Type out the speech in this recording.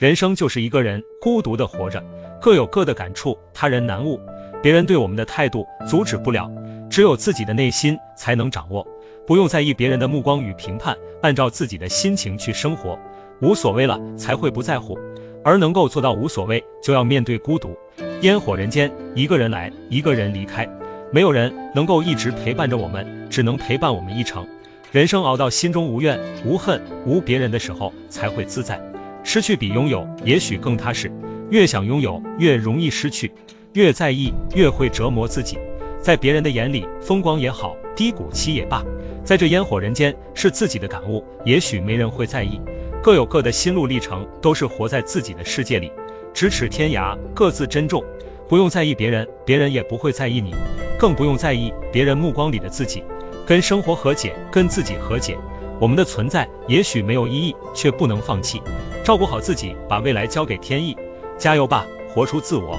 人生就是一个人孤独的活着，各有各的感触，他人难悟。别人对我们的态度阻止不了，只有自己的内心才能掌握。不用在意别人的目光与评判，按照自己的心情去生活，无所谓了才会不在乎。而能够做到无所谓，就要面对孤独。烟火人间，一个人来，一个人离开，没有人能够一直陪伴着我们，只能陪伴我们一程。人生熬到心中无怨无恨无别人的时候，才会自在。失去比拥有也许更踏实。越想拥有，越容易失去。越在意，越会折磨自己。在别人的眼里，风光也好，低谷期也罢，在这烟火人间，是自己的感悟，也许没人会在意。各有各的心路历程，都是活在自己的世界里，咫尺天涯，各自珍重。不用在意别人，别人也不会在意你，更不用在意别人目光里的自己。跟生活和解，跟自己和解。我们的存在也许没有意义，却不能放弃。照顾好自己，把未来交给天意。加油吧，活出自我。